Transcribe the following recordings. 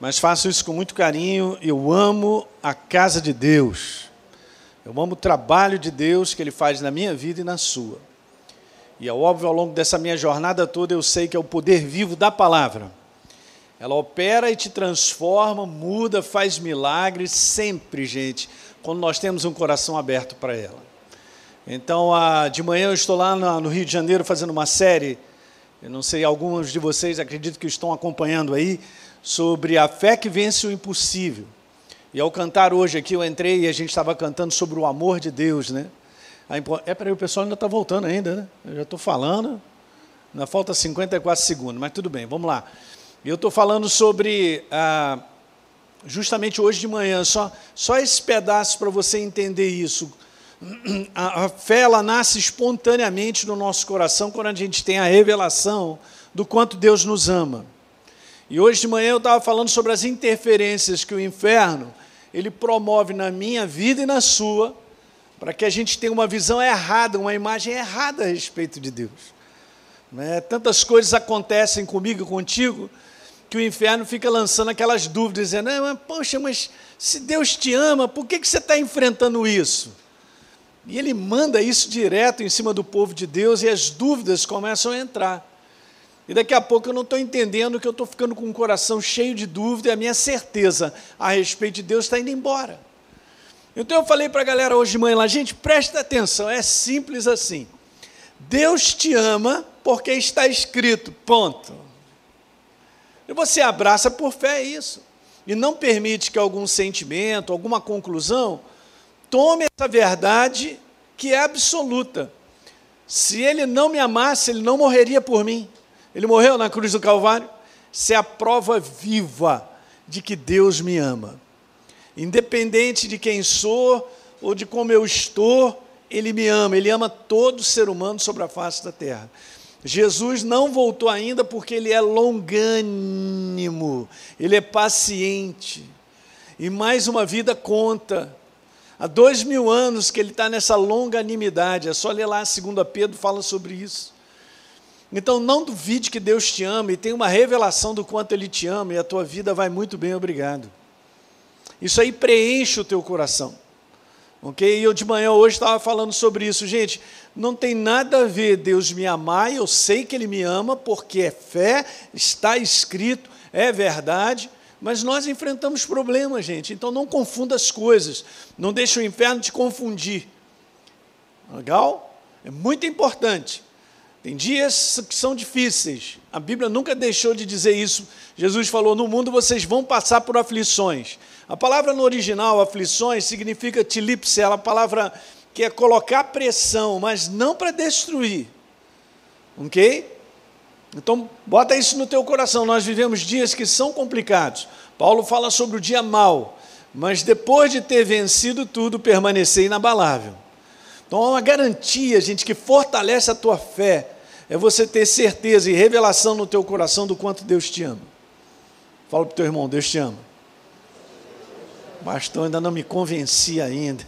mas faço isso com muito carinho. Eu amo a casa de Deus. Eu amo o trabalho de Deus que Ele faz na minha vida e na sua. E é óbvio, ao longo dessa minha jornada toda, eu sei que é o poder vivo da palavra. Ela opera e te transforma, muda, faz milagres, sempre, gente, quando nós temos um coração aberto para ela. Então, de manhã eu estou lá no Rio de Janeiro fazendo uma série, eu não sei, alguns de vocês acredito que estão acompanhando aí, sobre a fé que vence o impossível. E ao cantar hoje aqui, eu entrei e a gente estava cantando sobre o amor de Deus, né? É, para o pessoal ainda está voltando ainda, né? Eu já estou falando, ainda falta 54 segundos, mas tudo bem, vamos lá. Eu estou falando sobre, ah, justamente hoje de manhã, só, só esse pedaço para você entender isso. A, a fé, ela nasce espontaneamente no nosso coração quando a gente tem a revelação do quanto Deus nos ama. E hoje de manhã eu estava falando sobre as interferências que o inferno ele promove na minha vida e na sua, para que a gente tenha uma visão errada, uma imagem errada a respeito de Deus. Né? Tantas coisas acontecem comigo e contigo que o inferno fica lançando aquelas dúvidas, dizendo: mas, Poxa, mas se Deus te ama, por que, que você está enfrentando isso? E ele manda isso direto em cima do povo de Deus e as dúvidas começam a entrar. E daqui a pouco eu não estou entendendo que eu estou ficando com o coração cheio de dúvida e a minha certeza a respeito de Deus está indo embora. Então eu falei para a galera hoje de manhã lá, gente, presta atenção, é simples assim. Deus te ama porque está escrito, ponto. E você abraça por fé isso. E não permite que algum sentimento, alguma conclusão, tome essa verdade que é absoluta. Se ele não me amasse, ele não morreria por mim. Ele morreu na cruz do Calvário. Isso é a prova viva de que Deus me ama. Independente de quem sou ou de como eu estou, Ele me ama. Ele ama todo ser humano sobre a face da terra. Jesus não voltou ainda porque Ele é longânimo, Ele é paciente. E mais uma vida conta. Há dois mil anos que Ele está nessa longanimidade. É só ler lá, 2 Pedro fala sobre isso. Então não duvide que Deus te ama e tem uma revelação do quanto Ele te ama e a tua vida vai muito bem, obrigado. Isso aí preenche o teu coração. Ok? E eu de manhã hoje estava falando sobre isso. Gente, não tem nada a ver Deus me amar, eu sei que Ele me ama, porque é fé, está escrito, é verdade, mas nós enfrentamos problemas, gente. Então não confunda as coisas. Não deixe o inferno te confundir. Legal? É muito importante. Tem dias que são difíceis. A Bíblia nunca deixou de dizer isso. Jesus falou: No mundo vocês vão passar por aflições. A palavra no original, aflições, significa tilipse, é a palavra que é colocar pressão, mas não para destruir. Ok? Então, bota isso no teu coração. Nós vivemos dias que são complicados. Paulo fala sobre o dia mau, mas depois de ter vencido tudo, permanecer inabalável. Então, há uma garantia, gente, que fortalece a tua fé é você ter certeza e revelação no teu coração do quanto Deus te ama. Fala para o teu irmão, Deus te ama. Pastor, ainda não me convenci ainda.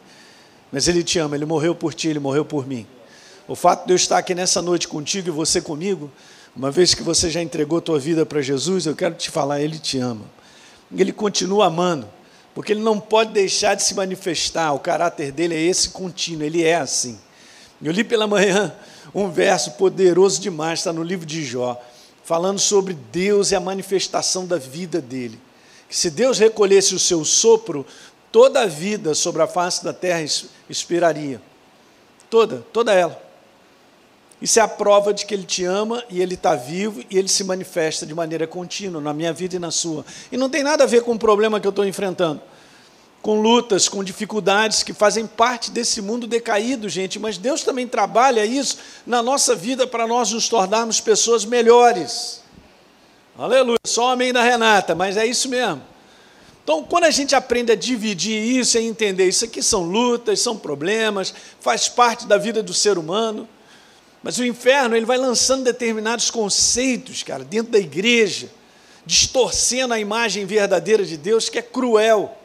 Mas Ele te ama, Ele morreu por ti, Ele morreu por mim. O fato de eu estar aqui nessa noite contigo e você comigo, uma vez que você já entregou tua vida para Jesus, eu quero te falar, Ele te ama. Ele continua amando, porque Ele não pode deixar de se manifestar, o caráter dele é esse contínuo, Ele é assim. Eu li pela manhã um verso poderoso demais, está no livro de Jó, falando sobre Deus e a manifestação da vida dele. Que se Deus recolhesse o seu sopro, toda a vida sobre a face da terra expiraria. Toda, toda ela. Isso é a prova de que Ele te ama e Ele está vivo e Ele se manifesta de maneira contínua na minha vida e na sua. E não tem nada a ver com o problema que eu estou enfrentando com lutas, com dificuldades que fazem parte desse mundo decaído, gente, mas Deus também trabalha isso na nossa vida para nós nos tornarmos pessoas melhores. Aleluia, só amém da Renata, mas é isso mesmo. Então, quando a gente aprende a dividir isso e entender isso aqui são lutas, são problemas, faz parte da vida do ser humano, mas o inferno ele vai lançando determinados conceitos, cara, dentro da igreja, distorcendo a imagem verdadeira de Deus, que é cruel.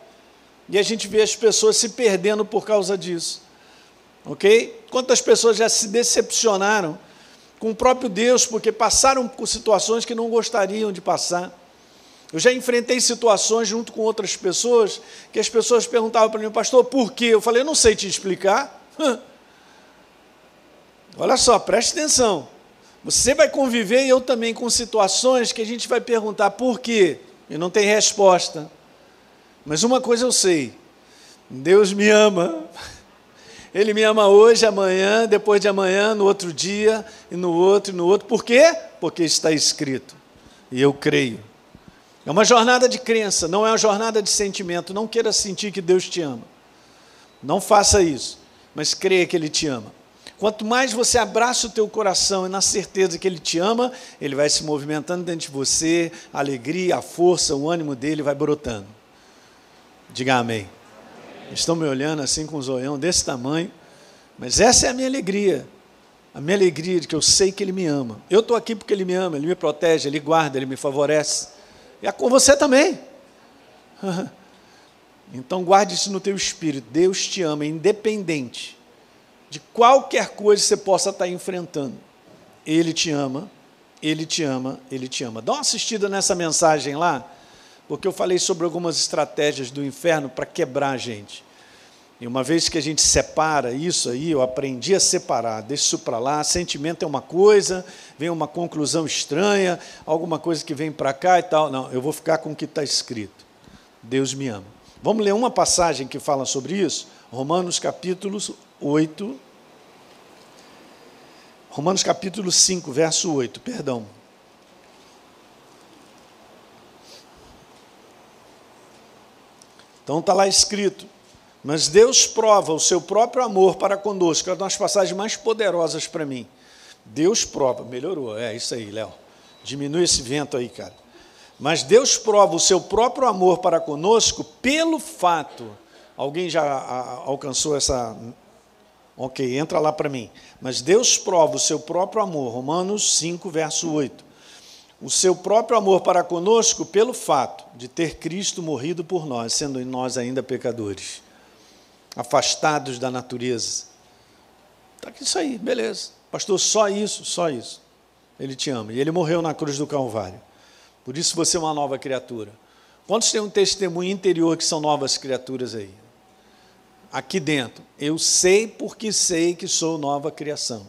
E a gente vê as pessoas se perdendo por causa disso. Ok? Quantas pessoas já se decepcionaram com o próprio Deus porque passaram por situações que não gostariam de passar. Eu já enfrentei situações junto com outras pessoas que as pessoas perguntavam para mim, pastor, por quê? Eu falei, eu não sei te explicar. Olha só, preste atenção. Você vai conviver e eu também com situações que a gente vai perguntar por quê e não tem resposta. Mas uma coisa eu sei: Deus me ama. Ele me ama hoje, amanhã, depois de amanhã, no outro dia, e no outro, e no outro. Por quê? Porque está escrito. E eu creio. É uma jornada de crença, não é uma jornada de sentimento. Não queira sentir que Deus te ama. Não faça isso, mas creia que Ele te ama. Quanto mais você abraça o teu coração e na certeza que Ele te ama, Ele vai se movimentando dentro de você, a alegria, a força, o ânimo dele vai brotando. Diga amém. Estão me olhando assim com um zoião desse tamanho, mas essa é a minha alegria. A minha alegria de que eu sei que Ele me ama. Eu estou aqui porque Ele me ama, Ele me protege, Ele guarda, Ele me favorece. E é com você também. Então guarde isso no teu espírito. Deus te ama, independente de qualquer coisa que você possa estar enfrentando. Ele te ama, Ele te ama, Ele te ama. Dá uma assistida nessa mensagem lá porque eu falei sobre algumas estratégias do inferno para quebrar a gente. E uma vez que a gente separa isso aí, eu aprendi a separar, deixa isso para lá, sentimento é uma coisa, vem uma conclusão estranha, alguma coisa que vem para cá e tal. Não, eu vou ficar com o que está escrito. Deus me ama. Vamos ler uma passagem que fala sobre isso? Romanos capítulo 8. Romanos capítulo 5, verso 8, perdão. Então está lá escrito. Mas Deus prova o seu próprio amor para conosco. É uma das passagens mais poderosas para mim. Deus prova, melhorou, é isso aí, Léo. Diminui esse vento aí, cara. Mas Deus prova o seu próprio amor para conosco pelo fato. Alguém já alcançou essa. Ok, entra lá para mim. Mas Deus prova o seu próprio amor, Romanos 5, verso 8 o seu próprio amor para conosco pelo fato de ter Cristo morrido por nós, sendo nós ainda pecadores, afastados da natureza. Está aqui isso aí, beleza. Pastor, só isso, só isso. Ele te ama. E ele morreu na cruz do Calvário. Por isso você é uma nova criatura. Quantos têm um testemunho interior que são novas criaturas aí? Aqui dentro. Eu sei porque sei que sou nova criação.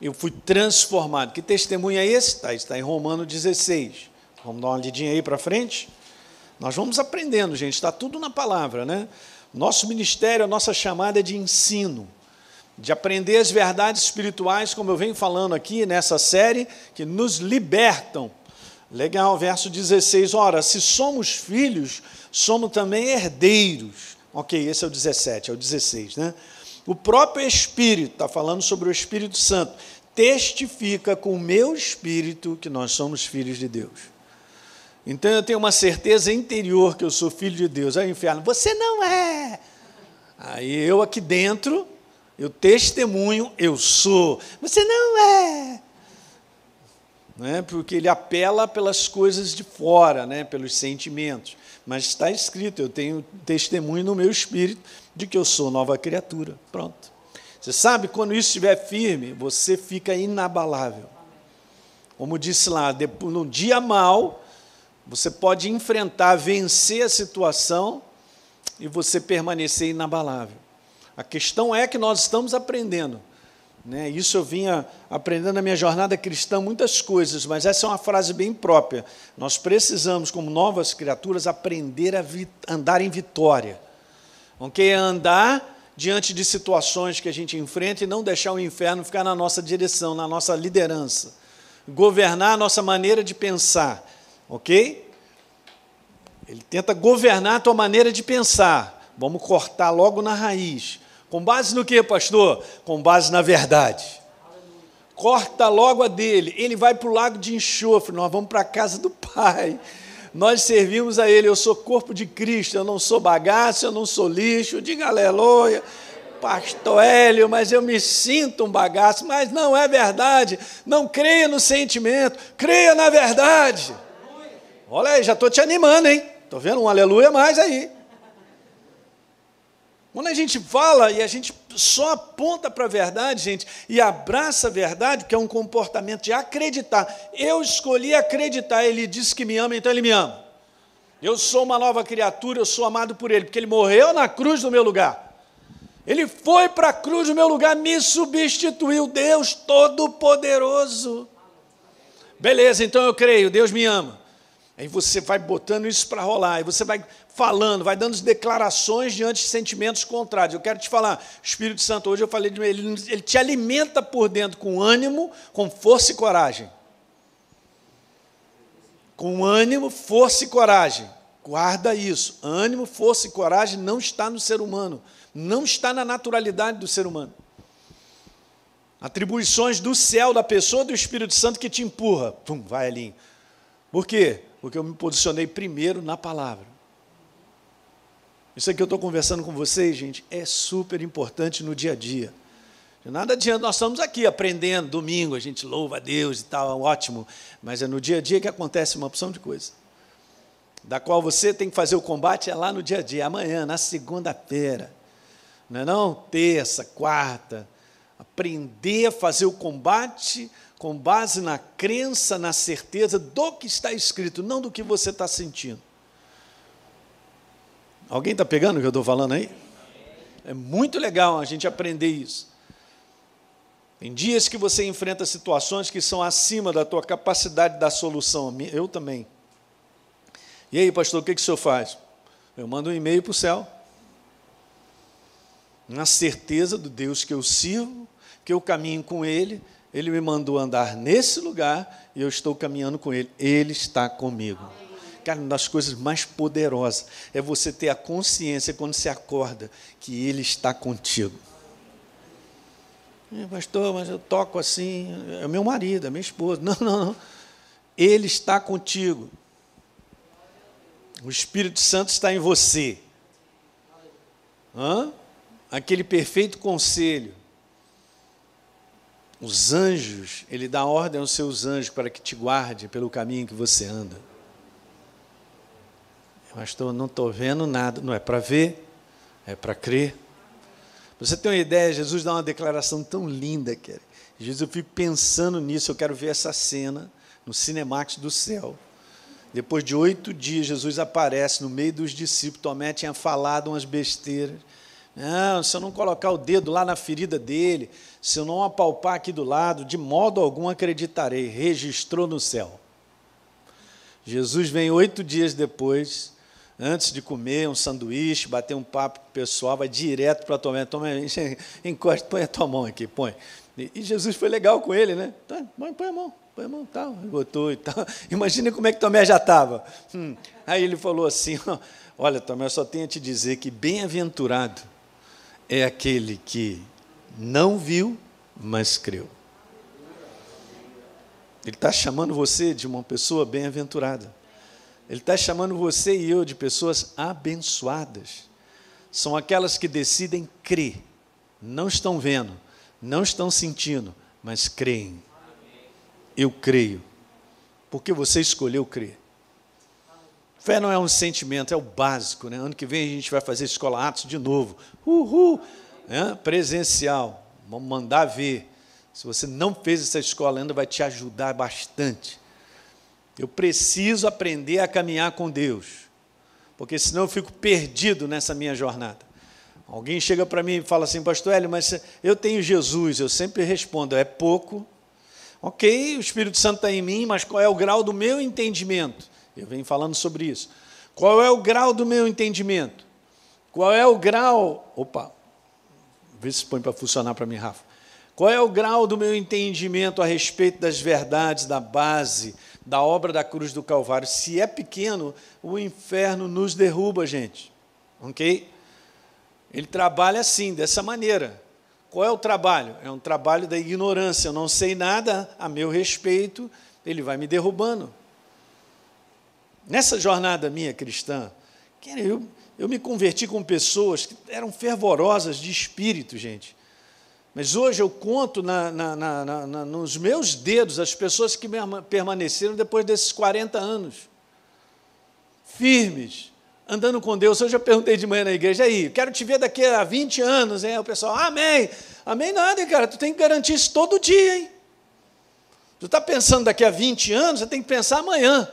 Eu fui transformado. Que testemunho é esse? Está, está em Romano 16. Vamos dar uma lidinha aí para frente? Nós vamos aprendendo, gente, está tudo na palavra, né? Nosso ministério, a nossa chamada é de ensino, de aprender as verdades espirituais, como eu venho falando aqui nessa série, que nos libertam. Legal, verso 16. Ora, se somos filhos, somos também herdeiros. Ok, esse é o 17, é o 16, né? O próprio Espírito, está falando sobre o Espírito Santo, testifica com o meu espírito que nós somos filhos de Deus. Então eu tenho uma certeza interior que eu sou filho de Deus. Aí o inferno, você não é. Aí eu aqui dentro, eu testemunho, eu sou. Você não é. Não é? Porque ele apela pelas coisas de fora, né? pelos sentimentos. Mas está escrito, eu tenho testemunho no meu espírito de que eu sou nova criatura. Pronto. Você sabe, quando isso estiver firme, você fica inabalável. Como disse lá, no dia mal, você pode enfrentar, vencer a situação e você permanecer inabalável. A questão é que nós estamos aprendendo. Né? Isso eu vinha aprendendo na minha jornada cristã muitas coisas, mas essa é uma frase bem própria. Nós precisamos, como novas criaturas, aprender a andar em vitória ok? É andar diante de situações que a gente enfrenta e não deixar o inferno ficar na nossa direção, na nossa liderança. Governar a nossa maneira de pensar, ok? Ele tenta governar a tua maneira de pensar. Vamos cortar logo na raiz. Com base no que, pastor? Com base na verdade. Corta logo a dele. Ele vai para o lago de enxofre. Nós vamos para a casa do Pai nós servimos a Ele. Eu sou corpo de Cristo, eu não sou bagaço, eu não sou lixo. Diga aleluia, pastor Hélio, mas eu me sinto um bagaço. Mas não é verdade. Não creia no sentimento, creia na verdade. Olha aí, já estou te animando, hein? Estou vendo um aleluia mais aí. Quando a gente fala e a gente só aponta para a verdade, gente, e abraça a verdade, que é um comportamento de acreditar. Eu escolhi acreditar, ele disse que me ama, então ele me ama. Eu sou uma nova criatura, eu sou amado por ele, porque ele morreu na cruz no meu lugar. Ele foi para a cruz no meu lugar, me substituiu, Deus Todo-Poderoso. Beleza, então eu creio, Deus me ama. Aí você vai botando isso para rolar, aí você vai falando, vai dando declarações diante de sentimentos contrários. Eu quero te falar, Espírito Santo, hoje eu falei de ele, ele te alimenta por dentro com ânimo, com força e coragem. Com ânimo, força e coragem. Guarda isso. Ânimo, força e coragem não está no ser humano, não está na naturalidade do ser humano. Atribuições do céu, da pessoa do Espírito Santo que te empurra. Pum, vai ali. Por quê? Porque eu me posicionei primeiro na palavra. Isso aqui eu estou conversando com vocês, gente, é super importante no dia a dia. De nada adianta, nós estamos aqui aprendendo, domingo, a gente louva a Deus e tal, ótimo, mas é no dia a dia que acontece uma opção de coisa. Da qual você tem que fazer o combate é lá no dia a dia, amanhã, na segunda-feira. Não é não? Terça, quarta. Aprender a fazer o combate com base na crença, na certeza do que está escrito, não do que você está sentindo. Alguém está pegando o que eu estou falando aí? É muito legal a gente aprender isso. Tem dias que você enfrenta situações que são acima da tua capacidade da solução. Eu também. E aí, pastor, o que, que o senhor faz? Eu mando um e-mail para o céu. Na certeza do Deus que eu sirvo, que eu caminho com Ele, ele me mandou andar nesse lugar e eu estou caminhando com Ele. Ele está comigo. Cara, uma das coisas mais poderosas é você ter a consciência quando se acorda que Ele está contigo. É, pastor, mas eu toco assim, é meu marido, é minha esposa. Não, não, não. Ele está contigo. O Espírito Santo está em você. Hã? Aquele perfeito conselho os anjos, ele dá ordem aos seus anjos para que te guarde pelo caminho que você anda. Pastor, não estou vendo nada. Não é para ver, é para crer. Você tem uma ideia, Jesus dá uma declaração tão linda, cara. Jesus, eu fico pensando nisso, eu quero ver essa cena no Cinemax do céu. Depois de oito dias, Jesus aparece no meio dos discípulos. Tomé tinha falado umas besteiras. Não, se eu não colocar o dedo lá na ferida dele, se eu não apalpar aqui do lado, de modo algum acreditarei. Registrou no céu. Jesus vem oito dias depois, antes de comer um sanduíche, bater um papo com o pessoal, vai direto para Tomé. Tomé, encosta, põe a tua mão aqui, põe. E Jesus foi legal com ele, né? Tá, põe, a mão, põe a mão, tal, botou e tal. Imagina como é que Tomé já estava. Hum. Aí ele falou assim: Olha, Tomé, eu só tenho a te dizer que bem-aventurado é aquele que não viu, mas creu. Ele está chamando você de uma pessoa bem-aventurada. Ele está chamando você e eu de pessoas abençoadas. São aquelas que decidem crer. Não estão vendo, não estão sentindo, mas creem. Eu creio. Porque você escolheu crer. Fé não é um sentimento, é o básico. Né? Ano que vem a gente vai fazer escola Atos de novo. Uhul! É, presencial. Vamos mandar ver. Se você não fez essa escola ainda, vai te ajudar bastante. Eu preciso aprender a caminhar com Deus, porque senão eu fico perdido nessa minha jornada. Alguém chega para mim e fala assim, Pastor Hélio, mas eu tenho Jesus. Eu sempre respondo, é pouco. Ok, o Espírito Santo está em mim, mas qual é o grau do meu entendimento? Eu venho falando sobre isso. Qual é o grau do meu entendimento? Qual é o grau. Opa, vê se põe para funcionar para mim, Rafa. Qual é o grau do meu entendimento a respeito das verdades da base da obra da cruz do Calvário? Se é pequeno, o inferno nos derruba, gente. Ok? Ele trabalha assim, dessa maneira. Qual é o trabalho? É um trabalho da ignorância. Eu não sei nada a meu respeito, ele vai me derrubando. Nessa jornada minha cristã, eu, eu me converti com pessoas que eram fervorosas de espírito, gente. Mas hoje eu conto na, na, na, nos meus dedos as pessoas que permaneceram depois desses 40 anos. Firmes, andando com Deus. Hoje eu perguntei de manhã na igreja, aí, quero te ver daqui a 20 anos, hein? O pessoal, amém. Amém nada, cara, tu tem que garantir isso todo dia, hein? Tu está pensando daqui a 20 anos, você tem que pensar amanhã.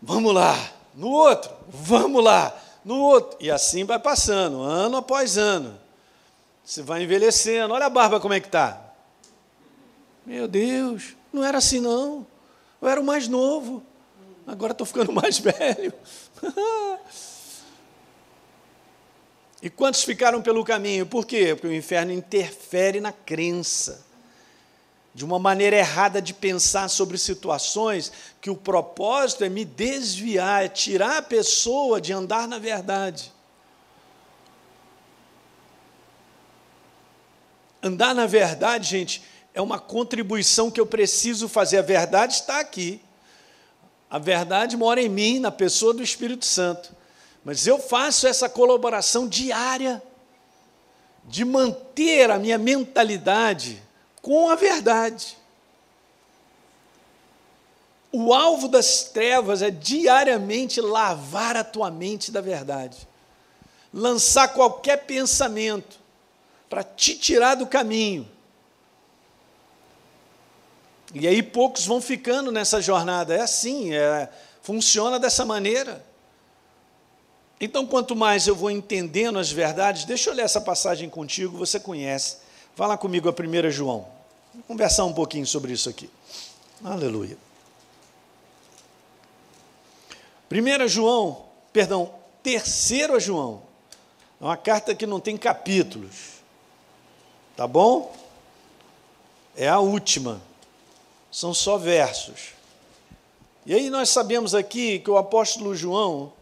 Vamos lá, no outro, vamos lá, no outro. E assim vai passando, ano após ano. Você vai envelhecendo. Olha a barba como é que está. Meu Deus, não era assim não. Eu era o mais novo. Agora estou ficando mais velho. e quantos ficaram pelo caminho? Por quê? Porque o inferno interfere na crença de uma maneira errada de pensar sobre situações que o propósito é me desviar, é tirar a pessoa de andar na verdade. Andar na verdade, gente, é uma contribuição que eu preciso fazer. A verdade está aqui. A verdade mora em mim, na pessoa do Espírito Santo. Mas eu faço essa colaboração diária de manter a minha mentalidade com a verdade. O alvo das trevas é diariamente lavar a tua mente da verdade, lançar qualquer pensamento para te tirar do caminho. E aí poucos vão ficando nessa jornada. É assim, é, funciona dessa maneira. Então, quanto mais eu vou entendendo as verdades, deixa eu ler essa passagem contigo, você conhece. Vá lá comigo a 1 João. Vamos conversar um pouquinho sobre isso aqui. Aleluia. 1 João, perdão, 3 João. É uma carta que não tem capítulos. Tá bom? É a última. São só versos. E aí nós sabemos aqui que o apóstolo João,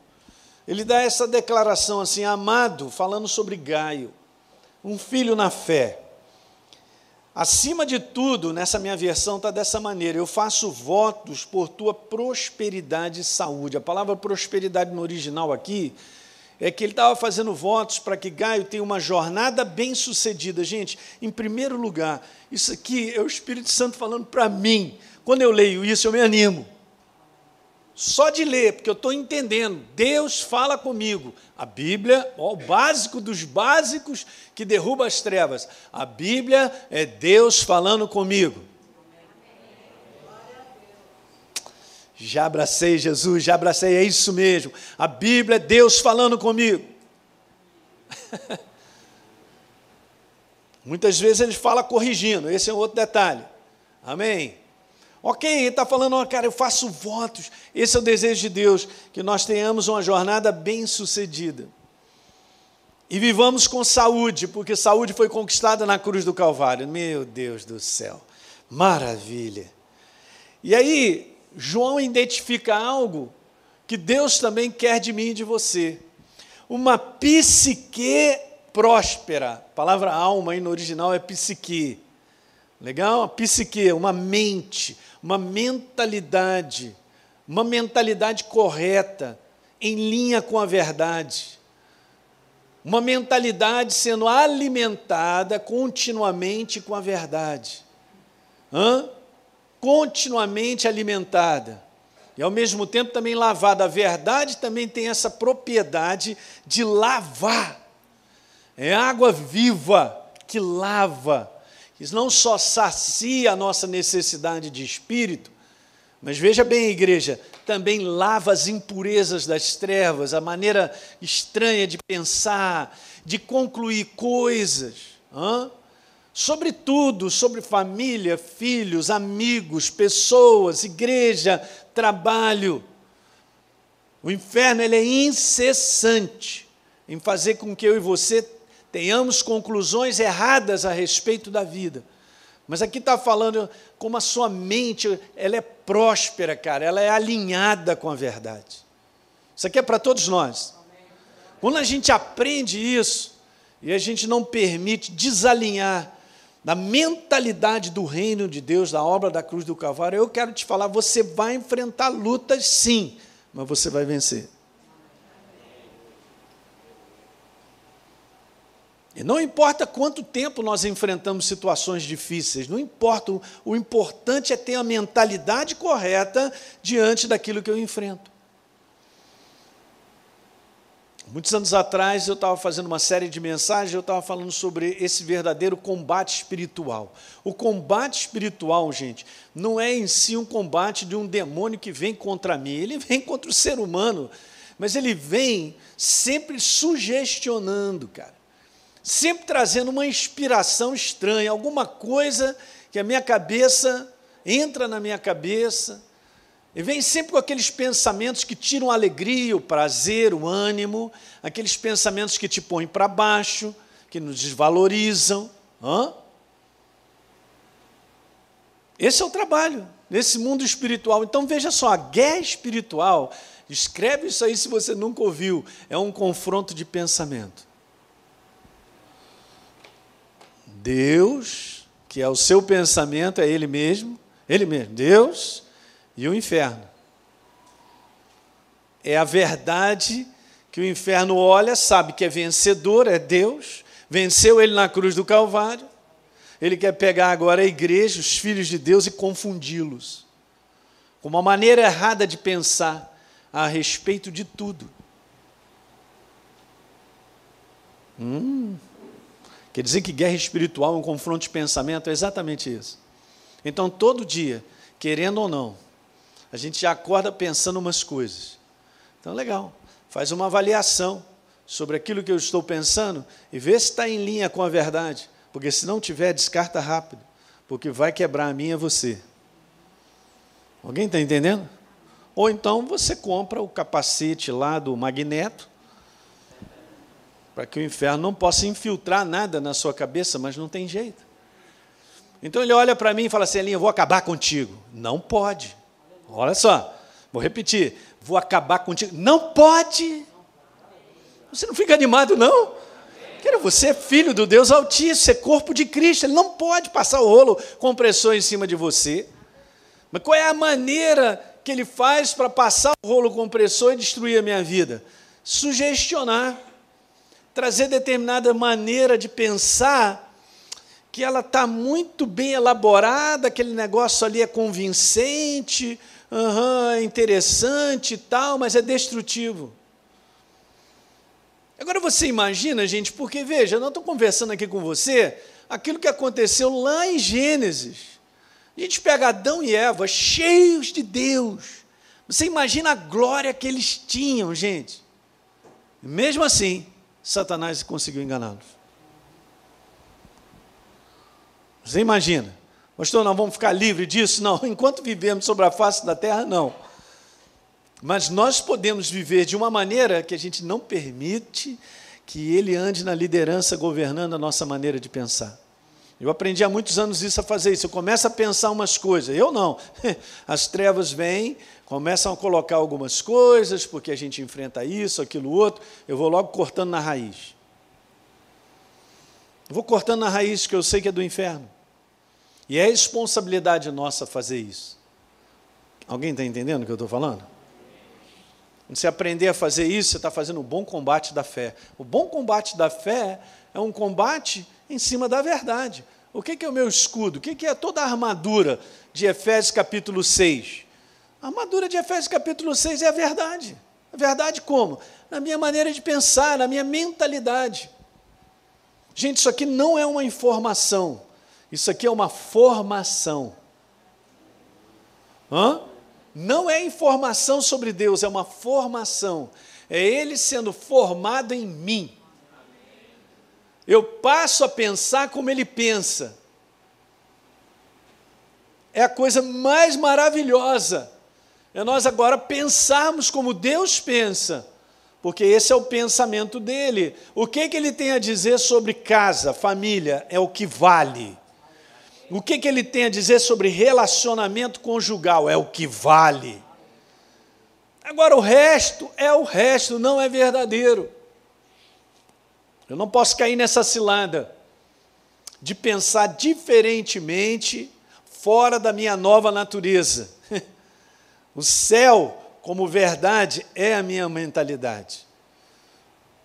ele dá essa declaração assim, amado, falando sobre Gaio, um filho na fé. Acima de tudo, nessa minha versão está dessa maneira: eu faço votos por tua prosperidade e saúde. A palavra prosperidade no original aqui é que ele estava fazendo votos para que Gaio tenha uma jornada bem sucedida. Gente, em primeiro lugar, isso aqui é o Espírito Santo falando para mim. Quando eu leio isso, eu me animo. Só de ler, porque eu estou entendendo. Deus fala comigo. A Bíblia, ó, o básico dos básicos que derruba as trevas. A Bíblia é Deus falando comigo. Já abracei Jesus, já abracei, é isso mesmo. A Bíblia é Deus falando comigo. Muitas vezes ele fala corrigindo, esse é outro detalhe. Amém? Ok, ele está falando, cara, eu faço votos. Esse é o desejo de Deus, que nós tenhamos uma jornada bem sucedida. E vivamos com saúde, porque saúde foi conquistada na cruz do Calvário. Meu Deus do céu, maravilha. E aí, João identifica algo que Deus também quer de mim e de você. Uma psique próspera. A palavra alma aí no original é psique. Legal? A psique, uma mente, uma mentalidade, uma mentalidade correta, em linha com a verdade. Uma mentalidade sendo alimentada continuamente com a verdade. Hã? Continuamente alimentada. E ao mesmo tempo também lavada. A verdade também tem essa propriedade de lavar. É água viva que lava que não só sacia a nossa necessidade de espírito, mas veja bem, igreja, também lava as impurezas das trevas, a maneira estranha de pensar, de concluir coisas. Hã? Sobretudo sobre família, filhos, amigos, pessoas, igreja, trabalho. O inferno ele é incessante em fazer com que eu e você tenhamos conclusões erradas a respeito da vida. Mas aqui está falando como a sua mente ela é próspera, cara, ela é alinhada com a verdade. Isso aqui é para todos nós. Quando a gente aprende isso e a gente não permite desalinhar da mentalidade do reino de Deus, da obra da cruz do Calvário, eu quero te falar, você vai enfrentar lutas sim, mas você vai vencer. E não importa quanto tempo nós enfrentamos situações difíceis, não importa, o importante é ter a mentalidade correta diante daquilo que eu enfrento. Muitos anos atrás eu estava fazendo uma série de mensagens, eu estava falando sobre esse verdadeiro combate espiritual. O combate espiritual, gente, não é em si um combate de um demônio que vem contra mim, ele vem contra o ser humano, mas ele vem sempre sugestionando, cara. Sempre trazendo uma inspiração estranha, alguma coisa que a minha cabeça entra na minha cabeça, e vem sempre com aqueles pensamentos que tiram a alegria, o prazer, o ânimo, aqueles pensamentos que te põem para baixo, que nos desvalorizam. Hã? Esse é o trabalho nesse mundo espiritual. Então veja só, a guerra espiritual, escreve isso aí se você nunca ouviu, é um confronto de pensamento. Deus, que é o seu pensamento, é Ele mesmo, Ele mesmo, Deus e o inferno. É a verdade que o inferno olha, sabe que é vencedor, é Deus, venceu ele na cruz do Calvário. Ele quer pegar agora a igreja, os filhos de Deus, e confundi-los com uma maneira errada de pensar a respeito de tudo. Hum. Quer dizer que guerra espiritual é um confronto de pensamento? É exatamente isso. Então, todo dia, querendo ou não, a gente já acorda pensando umas coisas. Então, legal, faz uma avaliação sobre aquilo que eu estou pensando e vê se está em linha com a verdade, porque se não tiver, descarta rápido, porque vai quebrar a minha e você. Alguém está entendendo? Ou então você compra o capacete lá do magneto, para que o inferno não possa infiltrar nada na sua cabeça, mas não tem jeito. Então ele olha para mim e fala assim: Elinha, eu vou acabar contigo. Não pode. Olha só, vou repetir. Vou acabar contigo. Não pode. Você não fica animado, não? Quero você é filho do Deus Altíssimo, você é corpo de Cristo. Ele não pode passar o rolo compressor em cima de você. Mas qual é a maneira que ele faz para passar o rolo compressor e destruir a minha vida? Sugestionar, trazer determinada maneira de pensar que ela está muito bem elaborada, aquele negócio ali é convincente, uhum, é interessante e tal, mas é destrutivo. Agora você imagina, gente, porque veja, não estou conversando aqui com você aquilo que aconteceu lá em Gênesis. A gente pega Adão e Eva cheios de Deus. Você imagina a glória que eles tinham, gente. mesmo assim, Satanás conseguiu enganá-los. Você imagina? Pastor, nós vamos ficar livres disso? Não, enquanto vivemos sobre a face da terra, não. Mas nós podemos viver de uma maneira que a gente não permite que ele ande na liderança governando a nossa maneira de pensar. Eu aprendi há muitos anos isso a fazer isso. Eu começo a pensar umas coisas. Eu não. As trevas vêm, começam a colocar algumas coisas, porque a gente enfrenta isso, aquilo, outro. Eu vou logo cortando na raiz. Eu vou cortando na raiz que eu sei que é do inferno. E é responsabilidade nossa fazer isso. Alguém está entendendo o que eu estou falando? Quando você aprender a fazer isso, você está fazendo um bom combate da fé. O bom combate da fé é um combate em cima da verdade. O que é o meu escudo? O que é toda a armadura de Efésios capítulo 6? Armadura de Efésios capítulo 6 é a verdade. A verdade como? Na minha maneira de pensar, na minha mentalidade. Gente, isso aqui não é uma informação. Isso aqui é uma formação. Hã? Não é informação sobre Deus, é uma formação. É Ele sendo formado em mim. Eu passo a pensar como Ele pensa. É a coisa mais maravilhosa. É nós agora pensarmos como Deus pensa porque esse é o pensamento dele. O que, que ele tem a dizer sobre casa, família? É o que vale. O que, que ele tem a dizer sobre relacionamento conjugal? É o que vale. Agora, o resto é o resto, não é verdadeiro. Eu não posso cair nessa cilada de pensar diferentemente fora da minha nova natureza. O céu, como verdade, é a minha mentalidade.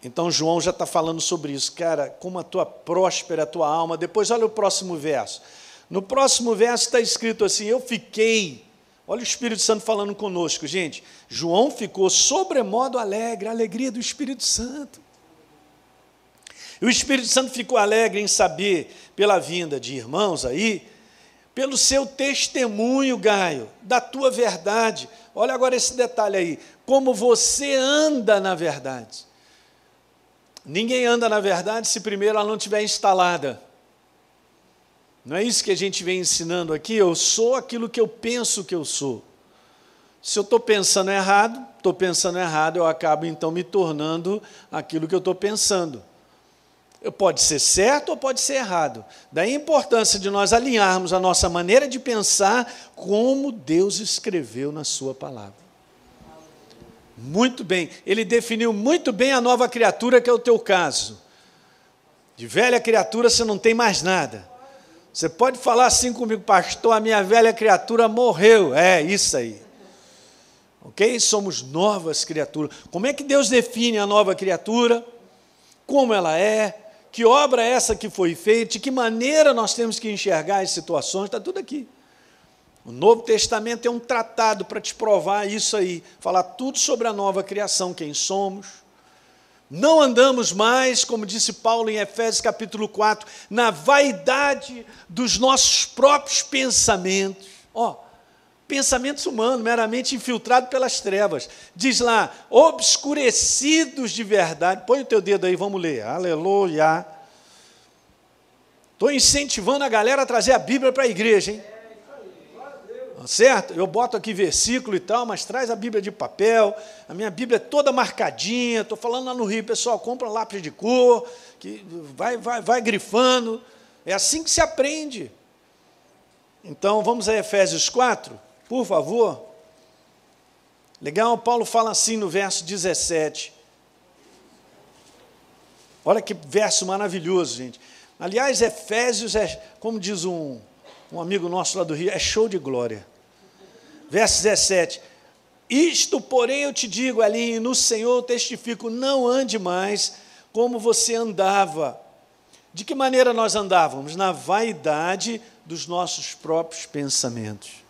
Então João já está falando sobre isso, cara, como a tua próspera a tua alma. Depois olha o próximo verso. No próximo verso está escrito assim: Eu fiquei Olha o Espírito Santo falando conosco, gente. João ficou sobremodo alegre, a alegria do Espírito Santo. E o Espírito Santo ficou alegre em saber, pela vinda de irmãos aí, pelo seu testemunho, Gaio, da tua verdade. Olha agora esse detalhe aí. Como você anda na verdade. Ninguém anda na verdade se primeiro ela não estiver instalada. Não é isso que a gente vem ensinando aqui? Eu sou aquilo que eu penso que eu sou. Se eu estou pensando errado, estou pensando errado, eu acabo então me tornando aquilo que eu estou pensando. Pode ser certo ou pode ser errado. Daí a importância de nós alinharmos a nossa maneira de pensar como Deus escreveu na Sua palavra. Muito bem, ele definiu muito bem a nova criatura que é o teu caso. De velha criatura você não tem mais nada. Você pode falar assim comigo, pastor, a minha velha criatura morreu. É isso aí. Ok? Somos novas criaturas. Como é que Deus define a nova criatura? Como ela é? Que obra é essa que foi feita? De que maneira nós temos que enxergar as situações? Está tudo aqui. O Novo Testamento é um tratado para te provar isso aí, falar tudo sobre a nova criação, quem somos. Não andamos mais, como disse Paulo em Efésios capítulo 4, na vaidade dos nossos próprios pensamentos. Ó, pensamentos humanos, meramente infiltrados pelas trevas. Diz lá, obscurecidos de verdade. Põe o teu dedo aí, vamos ler. Aleluia. Estou incentivando a galera a trazer a Bíblia para a igreja, hein? certo? Eu boto aqui versículo e tal, mas traz a Bíblia de papel. A minha Bíblia é toda marcadinha. Estou falando lá no Rio, pessoal, compra lápis de cor, que vai, vai, vai grifando. É assim que se aprende. Então, vamos a Efésios 4, por favor. Legal, Paulo fala assim no verso 17. Olha que verso maravilhoso, gente. Aliás, Efésios é, como diz um, um amigo nosso lá do Rio, é show de glória verso 17. Isto, porém, eu te digo, ali no Senhor testifico, não ande mais como você andava. De que maneira nós andávamos? Na vaidade dos nossos próprios pensamentos.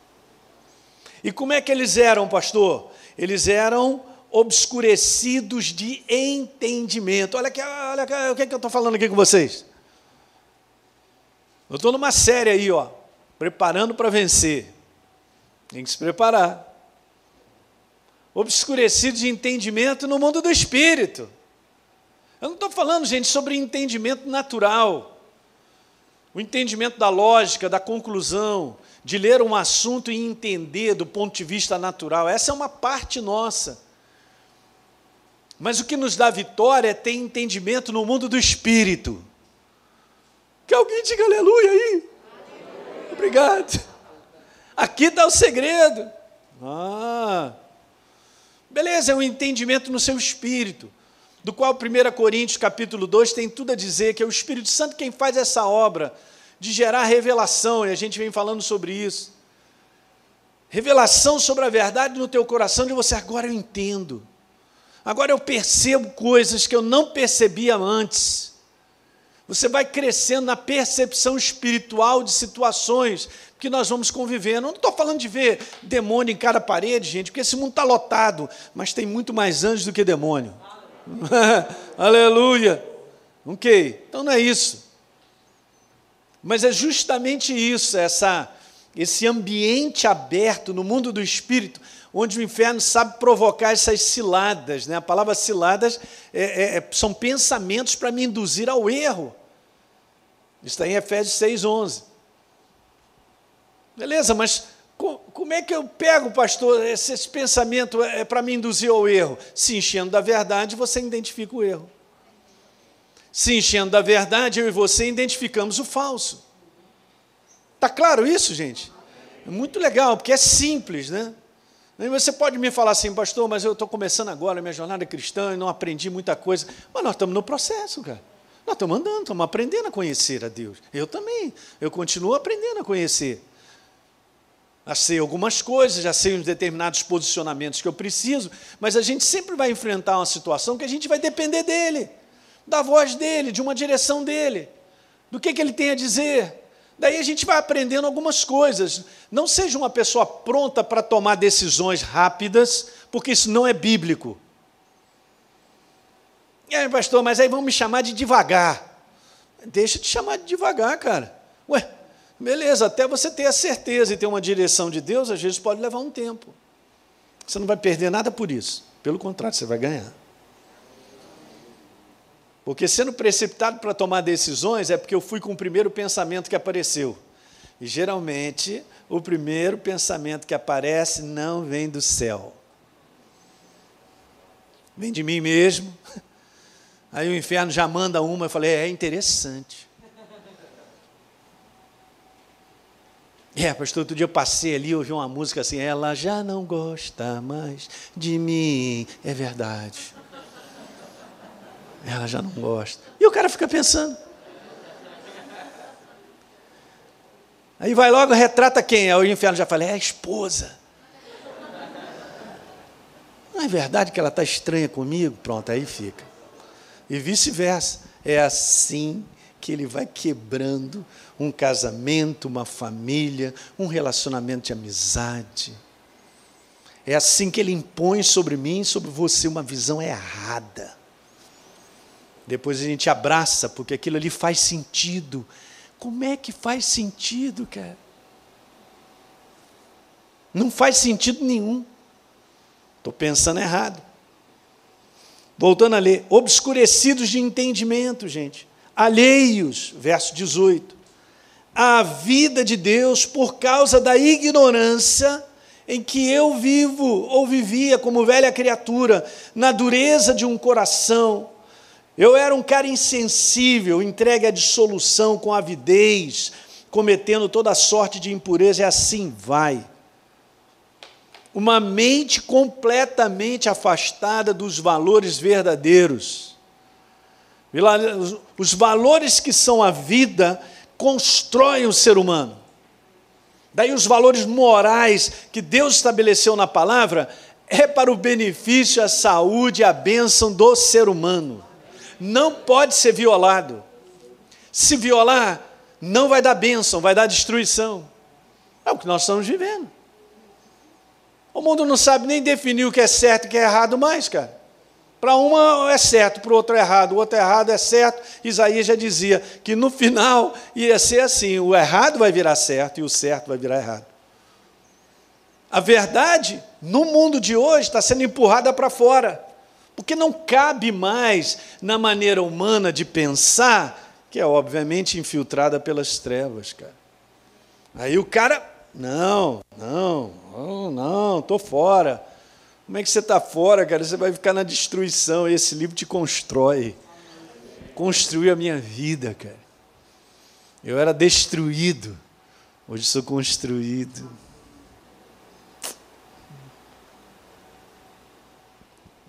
E como é que eles eram, pastor? Eles eram obscurecidos de entendimento. Olha, aqui, olha o que, é que eu estou falando aqui com vocês? Eu estou numa série aí, ó, preparando para vencer. Tem que se preparar. Obscurecido de entendimento no mundo do espírito. Eu não estou falando, gente, sobre entendimento natural. O entendimento da lógica, da conclusão, de ler um assunto e entender do ponto de vista natural. Essa é uma parte nossa. Mas o que nos dá vitória é ter entendimento no mundo do espírito. Que alguém diga aleluia aí. Obrigado. Aqui está o segredo. Ah, beleza, é um entendimento no seu espírito, do qual 1 Coríntios capítulo 2 tem tudo a dizer, que é o Espírito Santo quem faz essa obra de gerar revelação, e a gente vem falando sobre isso. Revelação sobre a verdade no teu coração, de você, agora eu entendo. Agora eu percebo coisas que eu não percebia antes. Você vai crescendo na percepção espiritual de situações que nós vamos convivendo. Eu não estou falando de ver demônio em cada parede, gente, porque esse mundo está lotado, mas tem muito mais anjos do que demônio. Aleluia. Ok, então não é isso. Mas é justamente isso, essa, esse ambiente aberto no mundo do espírito, onde o inferno sabe provocar essas ciladas. Né? A palavra ciladas é, é, é são pensamentos para me induzir ao erro. Está em Efésios 6,11. Beleza, mas como é que eu pego, pastor, esse, esse pensamento é, é para me induzir ao erro? Se enchendo da verdade, você identifica o erro. Se enchendo da verdade, eu e você identificamos o falso. Está claro isso, gente? É muito legal, porque é simples, né? Você pode me falar assim, pastor, mas eu estou começando agora a minha jornada cristã e não aprendi muita coisa. Mas nós estamos no processo, cara. Nós estamos andando, estamos aprendendo a conhecer a Deus. Eu também. Eu continuo aprendendo a conhecer. Já sei algumas coisas, já sei uns determinados posicionamentos que eu preciso, mas a gente sempre vai enfrentar uma situação que a gente vai depender dele, da voz dele, de uma direção dele, do que, que ele tem a dizer, Daí a gente vai aprendendo algumas coisas. Não seja uma pessoa pronta para tomar decisões rápidas, porque isso não é bíblico. E aí, pastor, mas aí vão me chamar de devagar. Deixa de chamar de devagar, cara. Ué, beleza, até você ter a certeza e ter uma direção de Deus, às vezes pode levar um tempo. Você não vai perder nada por isso. Pelo contrário, você vai ganhar. Porque sendo precipitado para tomar decisões é porque eu fui com o primeiro pensamento que apareceu. E geralmente, o primeiro pensamento que aparece não vem do céu. Vem de mim mesmo. Aí o inferno já manda uma, eu falei, é interessante. É, pastor, outro dia eu passei ali, ouvi uma música assim, ela já não gosta mais de mim. É verdade. Ela já não gosta. E o cara fica pensando. Aí vai logo, retrata quem? Aí o inferno já fala, é a esposa. Não é verdade que ela está estranha comigo? Pronto, aí fica. E vice-versa. É assim que ele vai quebrando um casamento, uma família, um relacionamento de amizade. É assim que ele impõe sobre mim e sobre você uma visão errada. Depois a gente abraça, porque aquilo ali faz sentido. Como é que faz sentido, cara? Não faz sentido nenhum. Estou pensando errado. Voltando a ler, obscurecidos de entendimento, gente, alheios, verso 18, a vida de Deus por causa da ignorância em que eu vivo ou vivia como velha criatura, na dureza de um coração. Eu era um cara insensível, entregue à dissolução com avidez, cometendo toda sorte de impureza, e assim vai. Uma mente completamente afastada dos valores verdadeiros. Os valores que são a vida constroem o ser humano. Daí os valores morais que Deus estabeleceu na palavra é para o benefício, a saúde, a bênção do ser humano. Não pode ser violado. Se violar, não vai dar bênção, vai dar destruição. É o que nós estamos vivendo. O mundo não sabe nem definir o que é certo e o que é errado mais, cara. Para uma é certo, para o outro é errado, o outro é errado é certo. Isaías já dizia que no final ia ser assim: o errado vai virar certo e o certo vai virar errado. A verdade, no mundo de hoje, está sendo empurrada para fora, porque não cabe mais na maneira humana de pensar, que é obviamente infiltrada pelas trevas, cara. Aí o cara, não, não, não, não, estou fora. Como é que você está fora, cara? Você vai ficar na destruição. Esse livro te constrói. Construiu a minha vida, cara. Eu era destruído. Hoje sou construído.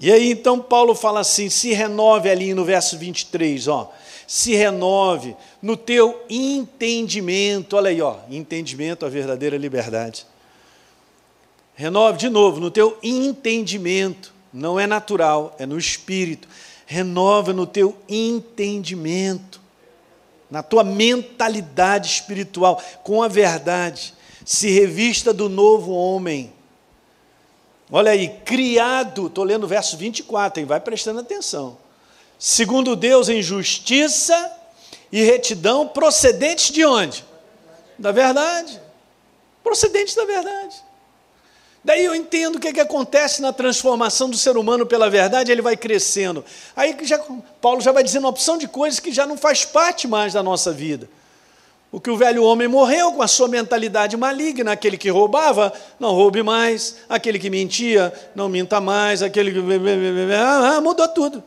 E aí então Paulo fala assim: se renove ali no verso 23, ó. Se renove no teu entendimento. Olha aí, ó. Entendimento, a verdadeira liberdade. Renove de novo no teu entendimento. Não é natural, é no espírito. Renova no teu entendimento, na tua mentalidade espiritual, com a verdade. Se revista do novo homem. Olha aí, criado, estou lendo o verso 24, hein? vai prestando atenção. Segundo Deus, em justiça e retidão, procedentes de onde? Da verdade. Procedentes da verdade. Daí eu entendo o que, é que acontece na transformação do ser humano pela verdade, ele vai crescendo. Aí já, Paulo já vai dizendo uma opção de coisas que já não faz parte mais da nossa vida. O que o velho homem morreu com a sua mentalidade maligna, aquele que roubava, não roube mais, aquele que mentia, não minta mais, aquele que. Ah, mudou tudo.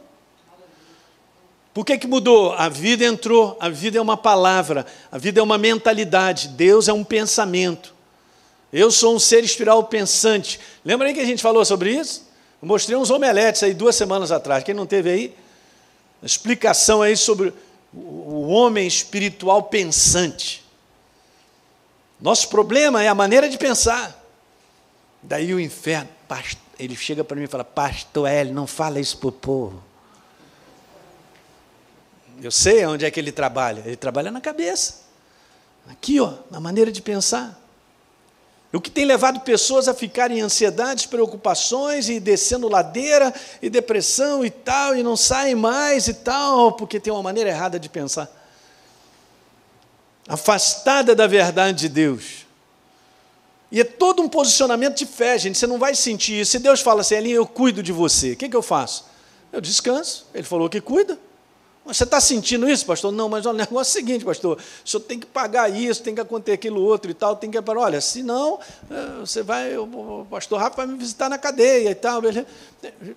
Por que, que mudou? A vida entrou, a vida é uma palavra, a vida é uma mentalidade, Deus é um pensamento. Eu sou um ser espiral pensante. Lembra aí que a gente falou sobre isso? Eu mostrei uns omeletes aí duas semanas atrás. Quem não teve aí? Explicação aí sobre o homem espiritual pensante. Nosso problema é a maneira de pensar. Daí o inferno, ele chega para mim e fala: Pastor L, não fala isso para o povo. Eu sei onde é que ele trabalha. Ele trabalha na cabeça. Aqui, ó, na maneira de pensar. O que tem levado pessoas a ficarem em ansiedades, preocupações e descendo ladeira e depressão e tal, e não saem mais e tal, porque tem uma maneira errada de pensar. Afastada da verdade de Deus. E é todo um posicionamento de fé, gente. Você não vai sentir isso. Se Deus fala assim, Elinho, eu cuido de você, o que, que eu faço? Eu descanso. Ele falou que cuida. Você está sentindo isso, pastor? Não, mas o negócio é o seguinte, pastor. O senhor tem que pagar isso, tem que acontecer aquilo outro e tal, tem que. Olha, senão eh, você vai. O pastor Rafa vai me visitar na cadeia e tal. Ele,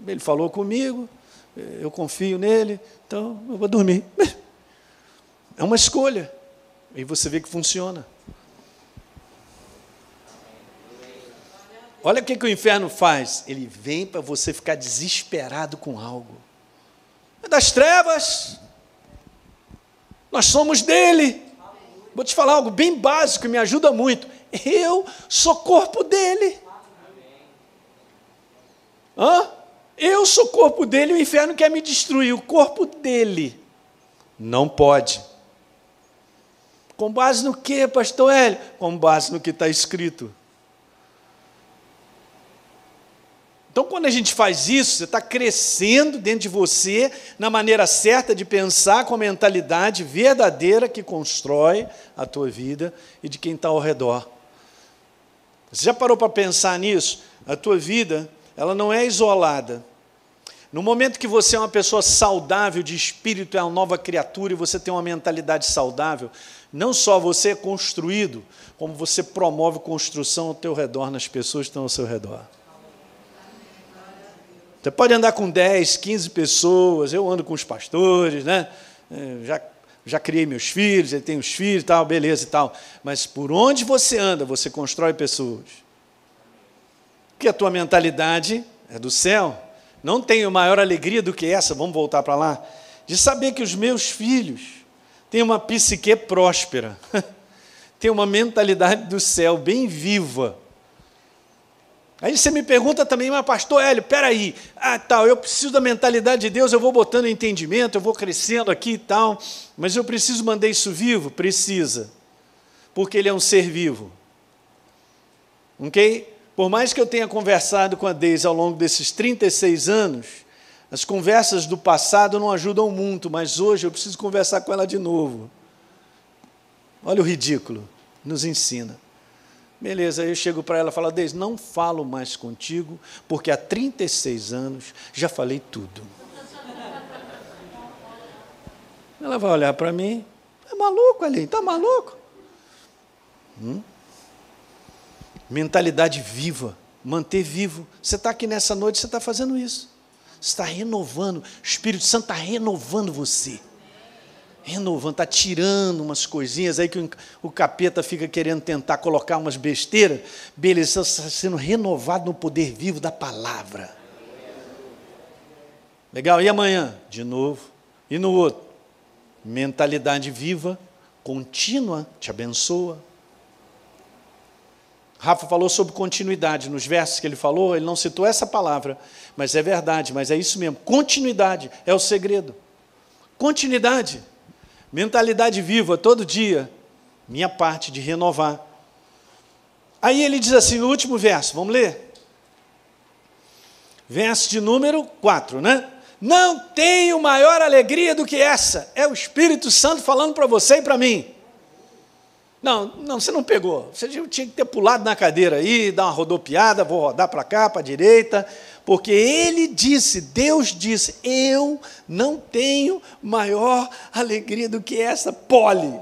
ele falou comigo, eh, eu confio nele, então eu vou dormir. É uma escolha. E você vê que funciona. Olha o que, que o inferno faz. Ele vem para você ficar desesperado com algo. É das trevas. Nós somos dele. Vou te falar algo bem básico que me ajuda muito. Eu sou corpo dele. Hã? Eu sou corpo dele e o inferno quer me destruir. O corpo dele não pode. Com base no que, pastor Hélio? Com base no que está escrito. Então, quando a gente faz isso, você está crescendo dentro de você na maneira certa de pensar com a mentalidade verdadeira que constrói a tua vida e de quem está ao redor. Você já parou para pensar nisso? A tua vida, ela não é isolada. No momento que você é uma pessoa saudável de espírito, é uma nova criatura e você tem uma mentalidade saudável, não só você é construído, como você promove construção ao teu redor, nas pessoas que estão ao seu redor. Você pode andar com 10, 15 pessoas, eu ando com os pastores, né? É, já, já criei meus filhos, ele tem os filhos e tal, beleza e tal. Mas por onde você anda, você constrói pessoas. Porque a tua mentalidade é do céu. Não tenho maior alegria do que essa, vamos voltar para lá, de saber que os meus filhos têm uma psique próspera, têm uma mentalidade do céu bem viva Aí você me pergunta também, mas pastor Hélio, peraí, ah, tal, eu preciso da mentalidade de Deus, eu vou botando entendimento, eu vou crescendo aqui e tal, mas eu preciso manter isso vivo? Precisa, porque ele é um ser vivo. Ok? Por mais que eu tenha conversado com a Deise ao longo desses 36 anos, as conversas do passado não ajudam muito, mas hoje eu preciso conversar com ela de novo. Olha o ridículo, nos ensina. Beleza, aí eu chego para ela e falo, Deise, não falo mais contigo, porque há 36 anos já falei tudo. Ela vai olhar para mim, é maluco ali, está maluco? Hum? Mentalidade viva, manter vivo. Você está aqui nessa noite, você está fazendo isso. Você está renovando, o Espírito Santo está renovando você renovando, está tirando umas coisinhas aí que o capeta fica querendo tentar colocar umas besteiras. Beleza, está sendo renovado no poder vivo da palavra. Legal, e amanhã? De novo. E no outro? Mentalidade viva, contínua, te abençoa. Rafa falou sobre continuidade. Nos versos que ele falou, ele não citou essa palavra, mas é verdade, mas é isso mesmo. Continuidade é o segredo. Continuidade. Mentalidade viva todo dia, minha parte de renovar. Aí ele diz assim, no último verso, vamos ler? Verso de número 4, né? Não tenho maior alegria do que essa. É o Espírito Santo falando para você e para mim. Não, não, você não pegou. Você tinha que ter pulado na cadeira aí, dar uma rodopiada, vou rodar para cá, para a direita, porque ele disse, Deus disse: Eu não tenho maior alegria do que essa pole.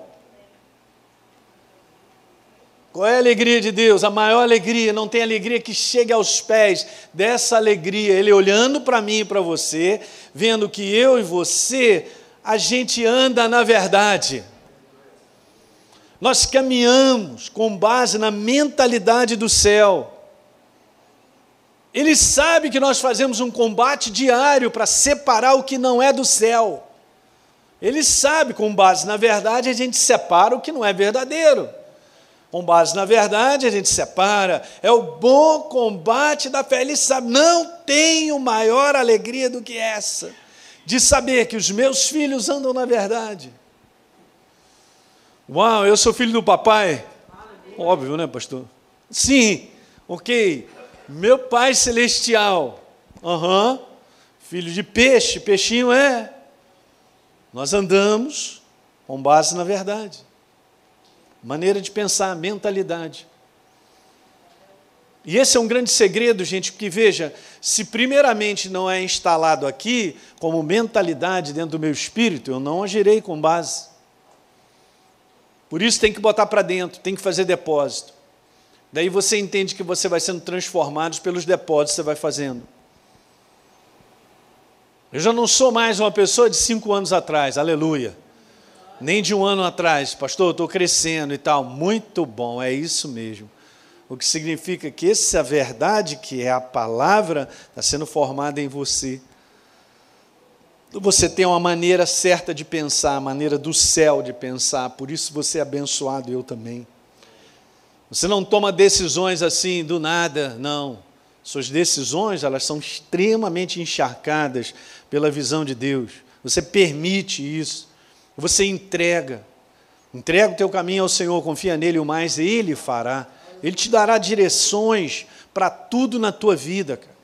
Qual é a alegria de Deus? A maior alegria, não tem alegria que chegue aos pés dessa alegria. Ele olhando para mim e para você, vendo que eu e você, a gente anda na verdade. Nós caminhamos com base na mentalidade do céu. Ele sabe que nós fazemos um combate diário para separar o que não é do céu. Ele sabe, com base na verdade, a gente separa o que não é verdadeiro. Com base na verdade, a gente separa. É o bom combate da fé. Ele sabe, não tenho maior alegria do que essa, de saber que os meus filhos andam na verdade. Uau, eu sou filho do papai. Óbvio, né, pastor? Sim, ok. Meu pai celestial. Aham. Uhum. Filho de peixe, peixinho é. Nós andamos com base na verdade. Maneira de pensar, mentalidade. E esse é um grande segredo, gente, porque veja, se primeiramente não é instalado aqui como mentalidade dentro do meu espírito, eu não agirei com base. Por isso tem que botar para dentro, tem que fazer depósito. Daí você entende que você vai sendo transformado pelos depósitos que você vai fazendo. Eu já não sou mais uma pessoa de cinco anos atrás, aleluia. Nem de um ano atrás, pastor, eu estou crescendo e tal. Muito bom, é isso mesmo. O que significa que essa verdade, que é a palavra, está sendo formada em você. Você tem uma maneira certa de pensar, a maneira do céu de pensar, por isso você é abençoado, eu também. Você não toma decisões assim do nada, não. Suas decisões, elas são extremamente encharcadas pela visão de Deus. Você permite isso. Você entrega. Entrega o teu caminho ao Senhor, confia nele o mais, ele fará. Ele te dará direções para tudo na tua vida, cara.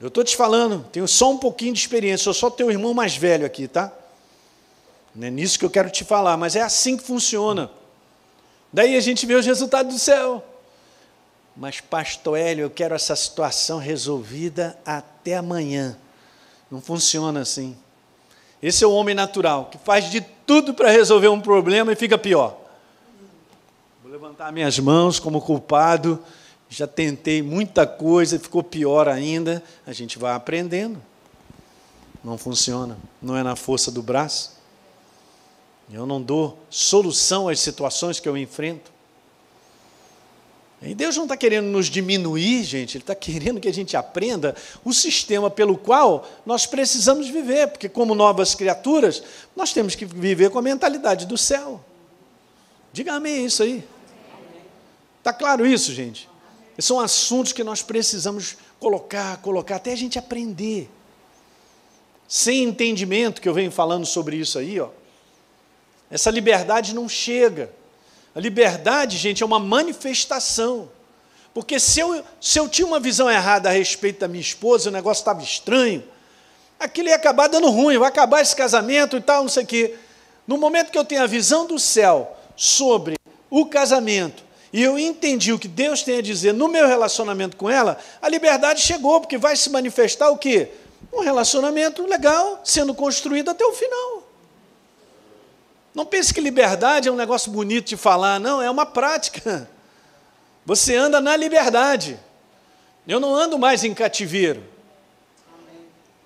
Eu estou te falando, tenho só um pouquinho de experiência, sou só teu irmão mais velho aqui, tá? Não é nisso que eu quero te falar, mas é assim que funciona. Daí a gente vê os resultados do céu. Mas, pastor Hélio, eu quero essa situação resolvida até amanhã. Não funciona assim. Esse é o homem natural, que faz de tudo para resolver um problema e fica pior. Vou levantar minhas mãos como culpado já tentei muita coisa, ficou pior ainda. A gente vai aprendendo. Não funciona, não é na força do braço. Eu não dou solução às situações que eu enfrento. E Deus não está querendo nos diminuir, gente, Ele está querendo que a gente aprenda o sistema pelo qual nós precisamos viver, porque, como novas criaturas, nós temos que viver com a mentalidade do céu. Diga amém isso aí. Está claro isso, gente? São assuntos que nós precisamos colocar, colocar, até a gente aprender. Sem entendimento, que eu venho falando sobre isso aí, ó, essa liberdade não chega. A liberdade, gente, é uma manifestação. Porque se eu, se eu tinha uma visão errada a respeito da minha esposa, o negócio estava estranho, aquilo ia acabar dando ruim, vai acabar esse casamento e tal, não sei o quê. No momento que eu tenho a visão do céu sobre o casamento, e eu entendi o que Deus tem a dizer no meu relacionamento com ela, a liberdade chegou, porque vai se manifestar o quê? Um relacionamento legal sendo construído até o final. Não pense que liberdade é um negócio bonito de falar, não, é uma prática. Você anda na liberdade. Eu não ando mais em cativeiro.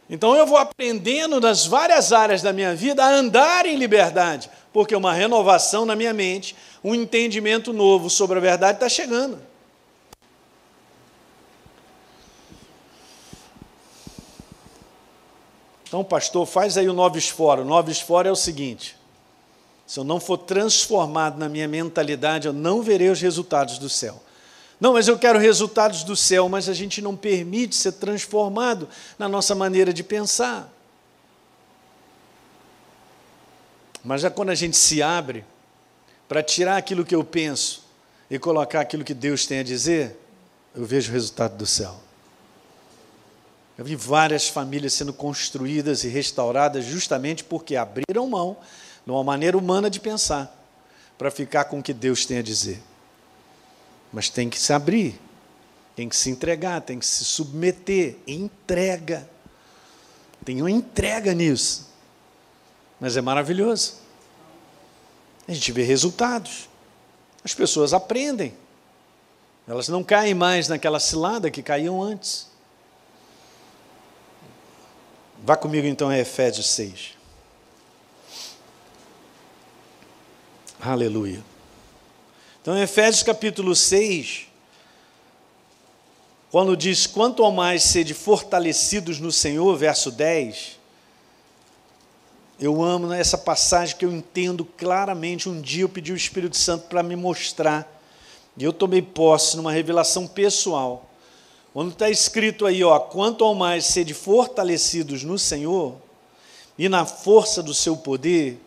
Então eu vou aprendendo nas várias áreas da minha vida a andar em liberdade, porque uma renovação na minha mente, um entendimento novo sobre a verdade está chegando. Então, pastor, faz aí o novo esforo. O novo esforo é o seguinte: se eu não for transformado na minha mentalidade, eu não verei os resultados do céu. Não, mas eu quero resultados do céu, mas a gente não permite ser transformado na nossa maneira de pensar. Mas já quando a gente se abre para tirar aquilo que eu penso e colocar aquilo que Deus tem a dizer, eu vejo o resultado do céu. Eu vi várias famílias sendo construídas e restauradas justamente porque abriram mão de uma maneira humana de pensar para ficar com o que Deus tem a dizer. Mas tem que se abrir, tem que se entregar, tem que se submeter. Entrega. Tem uma entrega nisso. Mas é maravilhoso. A gente vê resultados. As pessoas aprendem. Elas não caem mais naquela cilada que caíam antes. Vá comigo então a Efésios 6. Aleluia. Então, Efésios capítulo 6, quando diz: Quanto ao mais sede fortalecidos no Senhor, verso 10, eu amo essa passagem que eu entendo claramente. Um dia eu pedi o Espírito Santo para me mostrar, e eu tomei posse numa revelação pessoal. Quando está escrito aí, ó, quanto ao mais sede fortalecidos no Senhor e na força do seu poder,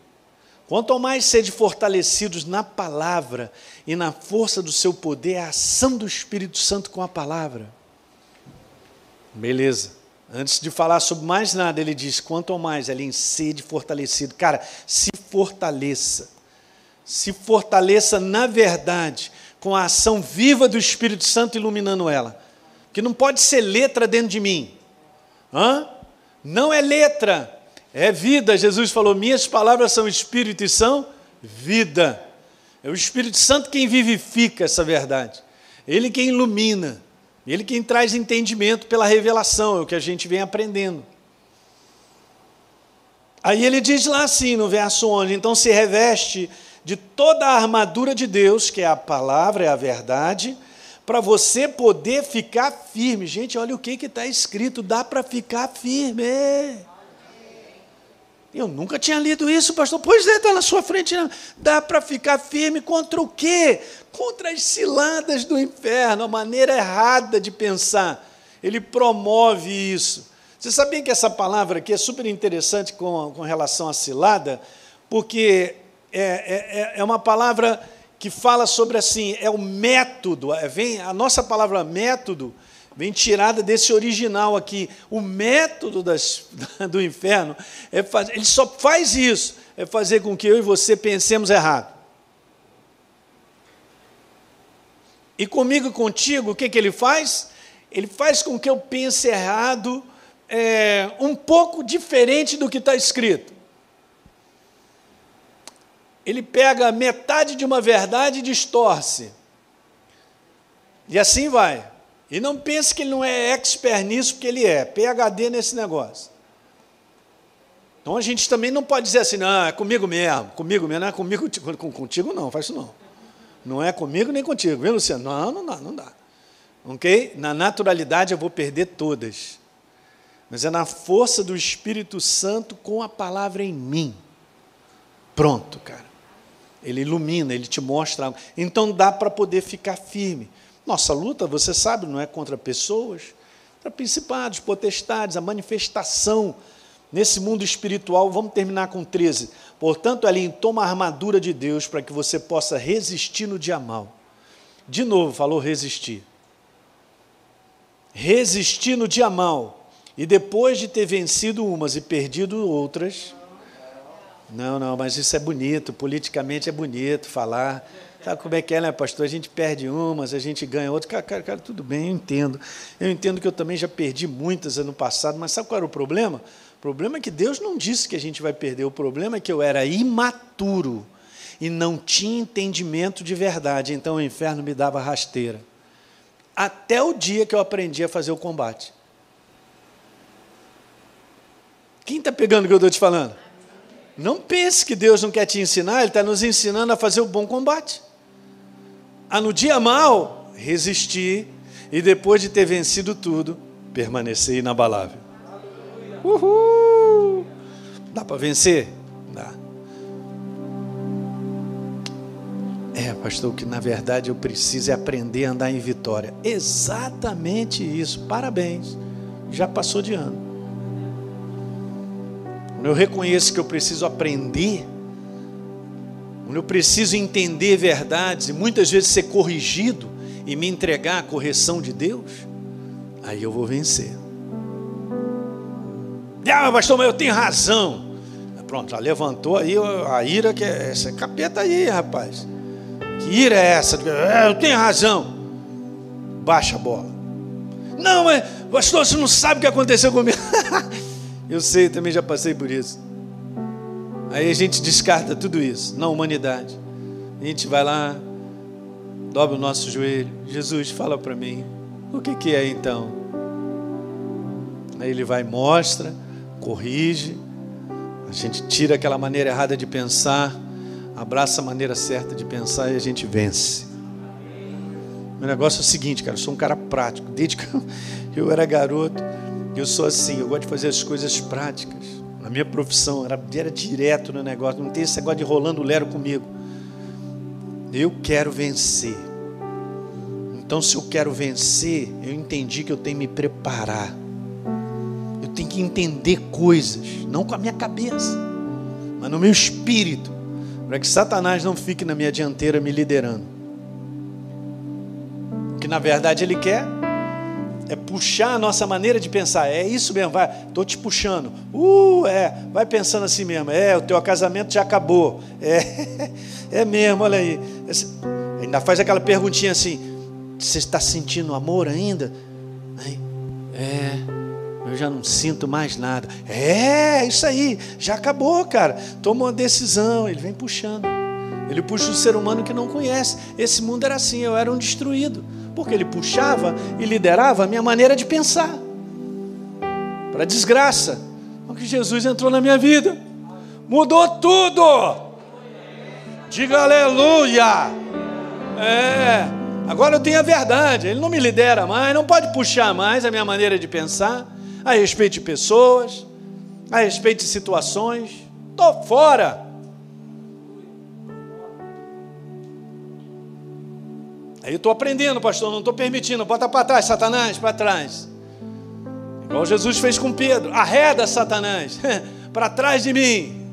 Quanto mais sede fortalecidos na palavra e na força do seu poder, a ação do Espírito Santo com a palavra. Beleza. Antes de falar sobre mais nada, ele diz: quanto mais ali em sede fortalecido. Cara, se fortaleça. Se fortaleça na verdade, com a ação viva do Espírito Santo iluminando ela. Que não pode ser letra dentro de mim. Hã? Não é letra, é vida. Jesus falou: Minhas palavras são espírito e são vida. É o Espírito Santo quem vivifica essa verdade. Ele quem ilumina. Ele quem traz entendimento pela revelação, é o que a gente vem aprendendo. Aí ele diz lá assim no verso 11: Então se reveste de toda a armadura de Deus, que é a palavra, é a verdade, para você poder ficar firme. Gente, olha o que está escrito: dá para ficar firme. Eu nunca tinha lido isso, pastor. Pois é, está na sua frente. Não. Dá para ficar firme contra o quê? Contra as ciladas do inferno, a maneira errada de pensar. Ele promove isso. Você sabia que essa palavra aqui é super interessante com, com relação à cilada? Porque é, é, é, é uma palavra que fala sobre assim, é o método, é, vem a nossa palavra método vem tirada desse original aqui. O método das, do inferno é fazer, ele só faz isso, é fazer com que eu e você pensemos errado. E comigo e contigo, o que, que ele faz? Ele faz com que eu pense errado, é, um pouco diferente do que está escrito. Ele pega metade de uma verdade e distorce. E assim vai. E não pense que ele não é expert nisso, porque ele é, PHD nesse negócio. Então a gente também não pode dizer assim, não, é comigo mesmo, comigo mesmo, não é comigo, com, contigo não, faz isso não. Não é comigo nem contigo, viu, Luciano? Não, não dá, não dá. Ok? Na naturalidade eu vou perder todas. Mas é na força do Espírito Santo com a palavra em mim. Pronto, cara. Ele ilumina, ele te mostra algo. Então dá para poder ficar firme. Nossa luta, você sabe, não é contra pessoas, contra principados, potestades, a manifestação nesse mundo espiritual. Vamos terminar com 13. Portanto, ali toma a armadura de Deus para que você possa resistir no dia mal. De novo, falou resistir. Resistir no dia mal. E depois de ter vencido umas e perdido outras. Não, não, mas isso é bonito, politicamente é bonito falar. Sabe como é que é, né, pastor? A gente perde umas, a gente ganha outras. Cara, cara, cara, tudo bem, eu entendo. Eu entendo que eu também já perdi muitas ano passado, mas sabe qual era o problema? O problema é que Deus não disse que a gente vai perder. O problema é que eu era imaturo e não tinha entendimento de verdade. Então o inferno me dava rasteira. Até o dia que eu aprendi a fazer o combate. Quem está pegando o que eu estou te falando? Não pense que Deus não quer te ensinar, Ele está nos ensinando a fazer o bom combate a no dia mal resistir e depois de ter vencido tudo, permanecer inabalável. Uhul! Dá para vencer? Dá. É, pastor, que na verdade eu preciso é aprender a andar em vitória. Exatamente isso. Parabéns. Já passou de ano. Quando eu reconheço que eu preciso aprender quando eu preciso entender verdades e muitas vezes ser corrigido e me entregar à correção de Deus, aí eu vou vencer. Ah, pastor, mas eu tenho razão. Pronto, já levantou aí a ira que é essa. Capeta aí, rapaz. Que ira é essa? É, eu tenho razão. Baixa a bola. Não, mas pastor, você não sabe o que aconteceu comigo. eu sei, também já passei por isso. Aí a gente descarta tudo isso na humanidade. A gente vai lá, dobra o nosso joelho. Jesus, fala para mim, o que, que é então? Aí ele vai, mostra, corrige. A gente tira aquela maneira errada de pensar, abraça a maneira certa de pensar e a gente vence. Meu negócio é o seguinte, cara, eu sou um cara prático. Desde que eu era garoto, eu sou assim, eu gosto de fazer as coisas práticas a minha profissão era, era direto no negócio, não tem esse negócio de rolando lero comigo. Eu quero vencer. Então, se eu quero vencer, eu entendi que eu tenho que me preparar. Eu tenho que entender coisas, não com a minha cabeça, mas no meu espírito. para que Satanás não fique na minha dianteira me liderando. O que na verdade ele quer puxar a nossa maneira de pensar. É isso mesmo, vai, tô te puxando. Uh, é, vai pensando assim mesmo. É, o teu casamento já acabou. É, é mesmo, olha aí. Ainda faz aquela perguntinha assim: você está sentindo amor ainda? É, eu já não sinto mais nada. É, isso aí, já acabou, cara. Toma uma decisão. Ele vem puxando. Ele puxa o ser humano que não conhece. Esse mundo era assim, eu era um destruído. Porque ele puxava e liderava a minha maneira de pensar. Para desgraça. Porque Jesus entrou na minha vida. Mudou tudo. Diga aleluia. É. Agora eu tenho a verdade. Ele não me lidera mais, não pode puxar mais a minha maneira de pensar a respeito de pessoas, a respeito de situações. Estou fora. Aí eu estou aprendendo, pastor, não estou permitindo. Bota para trás, Satanás, para trás. Igual Jesus fez com Pedro. Arreda, Satanás, para trás de mim.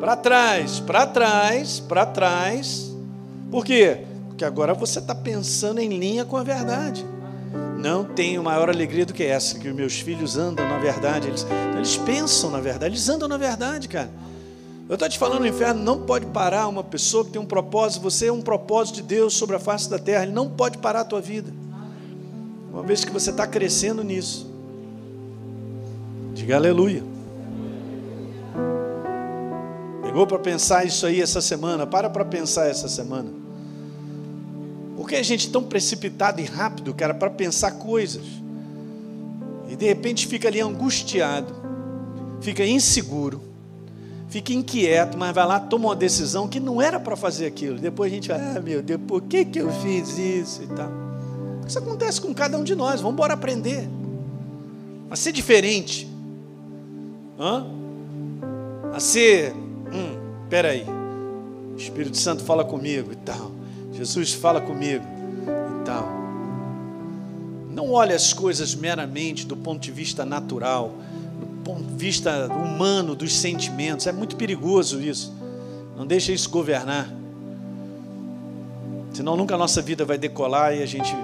Para trás, para trás, para trás. Por quê? Porque agora você está pensando em linha com a verdade. Não tenho maior alegria do que essa, que os meus filhos andam na verdade. Eles, eles pensam na verdade, eles andam na verdade, cara. Eu estou te falando, o inferno não pode parar uma pessoa que tem um propósito. Você é um propósito de Deus sobre a face da terra. Ele não pode parar a tua vida. Uma vez que você está crescendo nisso. Diga aleluia. Pegou para pensar isso aí essa semana? Para para pensar essa semana. Por que a gente é tão precipitado e rápido, cara, para pensar coisas? E de repente fica ali angustiado, fica inseguro, fica inquieto, mas vai lá, toma uma decisão que não era para fazer aquilo. Depois a gente vai, ah, meu Deus, por que, que eu fiz isso e tal? Isso acontece com cada um de nós, vamos embora aprender. A ser diferente. Hã? A ser, hum, peraí, o Espírito Santo fala comigo e tal. Jesus fala comigo e tal. Não olhe as coisas meramente do ponto de vista natural, ponto de vista humano, dos sentimentos. É muito perigoso isso. Não deixe isso governar. Senão nunca a nossa vida vai decolar e a gente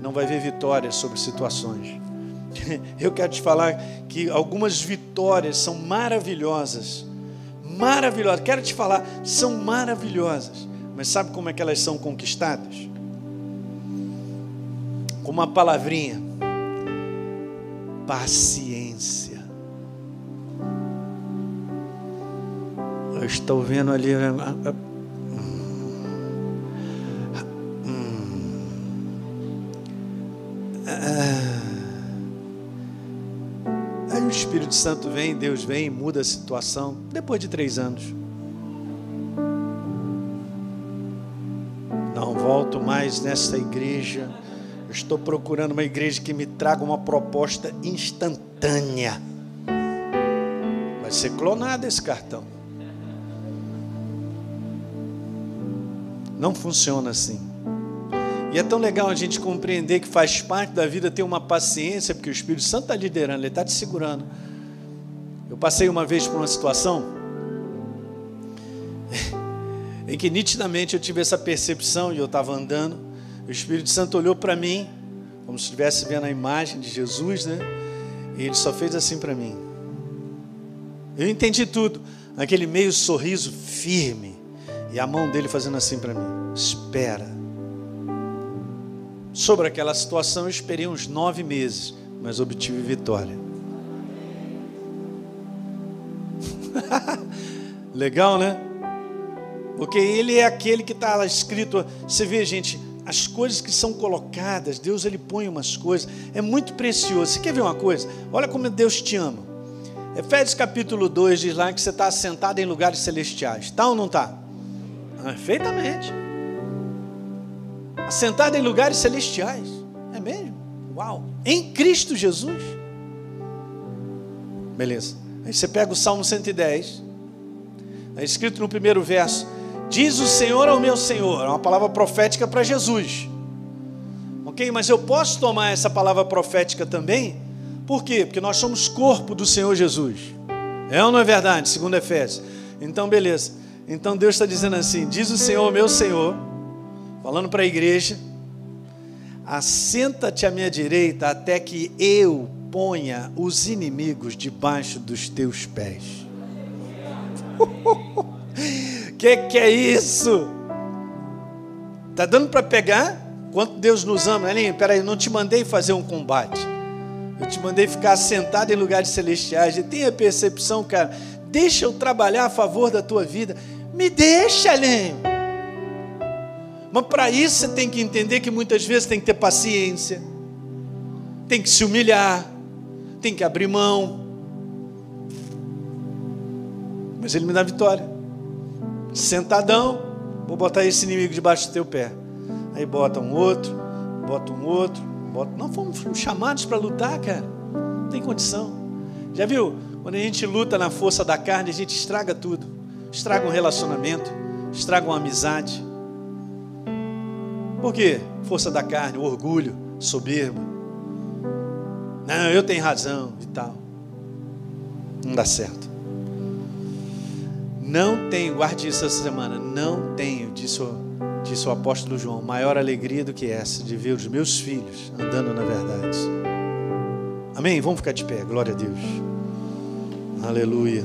não vai ver vitórias sobre situações. Eu quero te falar que algumas vitórias são maravilhosas. Maravilhosas. Quero te falar, são maravilhosas mas sabe como é que elas são conquistadas? Com uma palavrinha: paciência. Eu estou vendo ali. Ah, ah, hum, ah, aí o Espírito Santo vem, Deus vem, muda a situação. Depois de três anos. volto mais nessa igreja. Eu estou procurando uma igreja que me traga uma proposta instantânea. Vai ser clonado esse cartão. Não funciona assim. E é tão legal a gente compreender que faz parte da vida ter uma paciência, porque o Espírito Santo está liderando, ele está te segurando. Eu passei uma vez por uma situação em que nitidamente eu tive essa percepção e eu estava andando, o Espírito Santo olhou para mim, como se estivesse vendo a imagem de Jesus, né? E ele só fez assim para mim. Eu entendi tudo, aquele meio sorriso firme e a mão dele fazendo assim para mim: espera. Sobre aquela situação eu esperei uns nove meses, mas obtive vitória. Legal, né? Porque ele é aquele que está lá escrito. Você vê, gente, as coisas que são colocadas, Deus ele põe umas coisas, é muito precioso. Você quer ver uma coisa? Olha como Deus te ama. Efésios capítulo 2 diz lá que você está assentado em lugares celestiais. Está ou não está? Perfeitamente. Assentado em lugares celestiais. É mesmo? Uau! Em Cristo Jesus. Beleza. Aí você pega o Salmo 110. É escrito no primeiro verso: Diz o Senhor ao meu Senhor, é uma palavra profética para Jesus. Ok? Mas eu posso tomar essa palavra profética também? Por quê? Porque nós somos corpo do Senhor Jesus. É ou não é verdade? Segundo Efésios. Então, beleza. Então Deus está dizendo assim: diz o Senhor, meu Senhor, falando para a igreja, assenta-te à minha direita até que eu ponha os inimigos debaixo dos teus pés. que que é isso? Tá dando para pegar? Quanto Deus nos ama, Elinho? Peraí, não te mandei fazer um combate. Eu te mandei ficar sentado em lugares celestiais. E tenha percepção, cara. Deixa eu trabalhar a favor da tua vida. Me deixa, Elinho. Mas para isso você tem que entender que muitas vezes tem que ter paciência, tem que se humilhar, tem que abrir mão. Mas ele me dá vitória. Sentadão, vou botar esse inimigo debaixo do teu pé. Aí bota um outro, bota um outro, bota. Não fomos, fomos chamados para lutar, cara. Não tem condição. Já viu? Quando a gente luta na força da carne, a gente estraga tudo. Estraga um relacionamento, estraga uma amizade. Por quê? Força da carne, orgulho, soberba. Não, eu tenho razão e tal. Não dá certo. Não tenho, guarde isso essa semana, não tenho, disse o, disse o apóstolo João, maior alegria do que essa, de ver os meus filhos andando na verdade. Amém? Vamos ficar de pé, glória a Deus. Aleluia.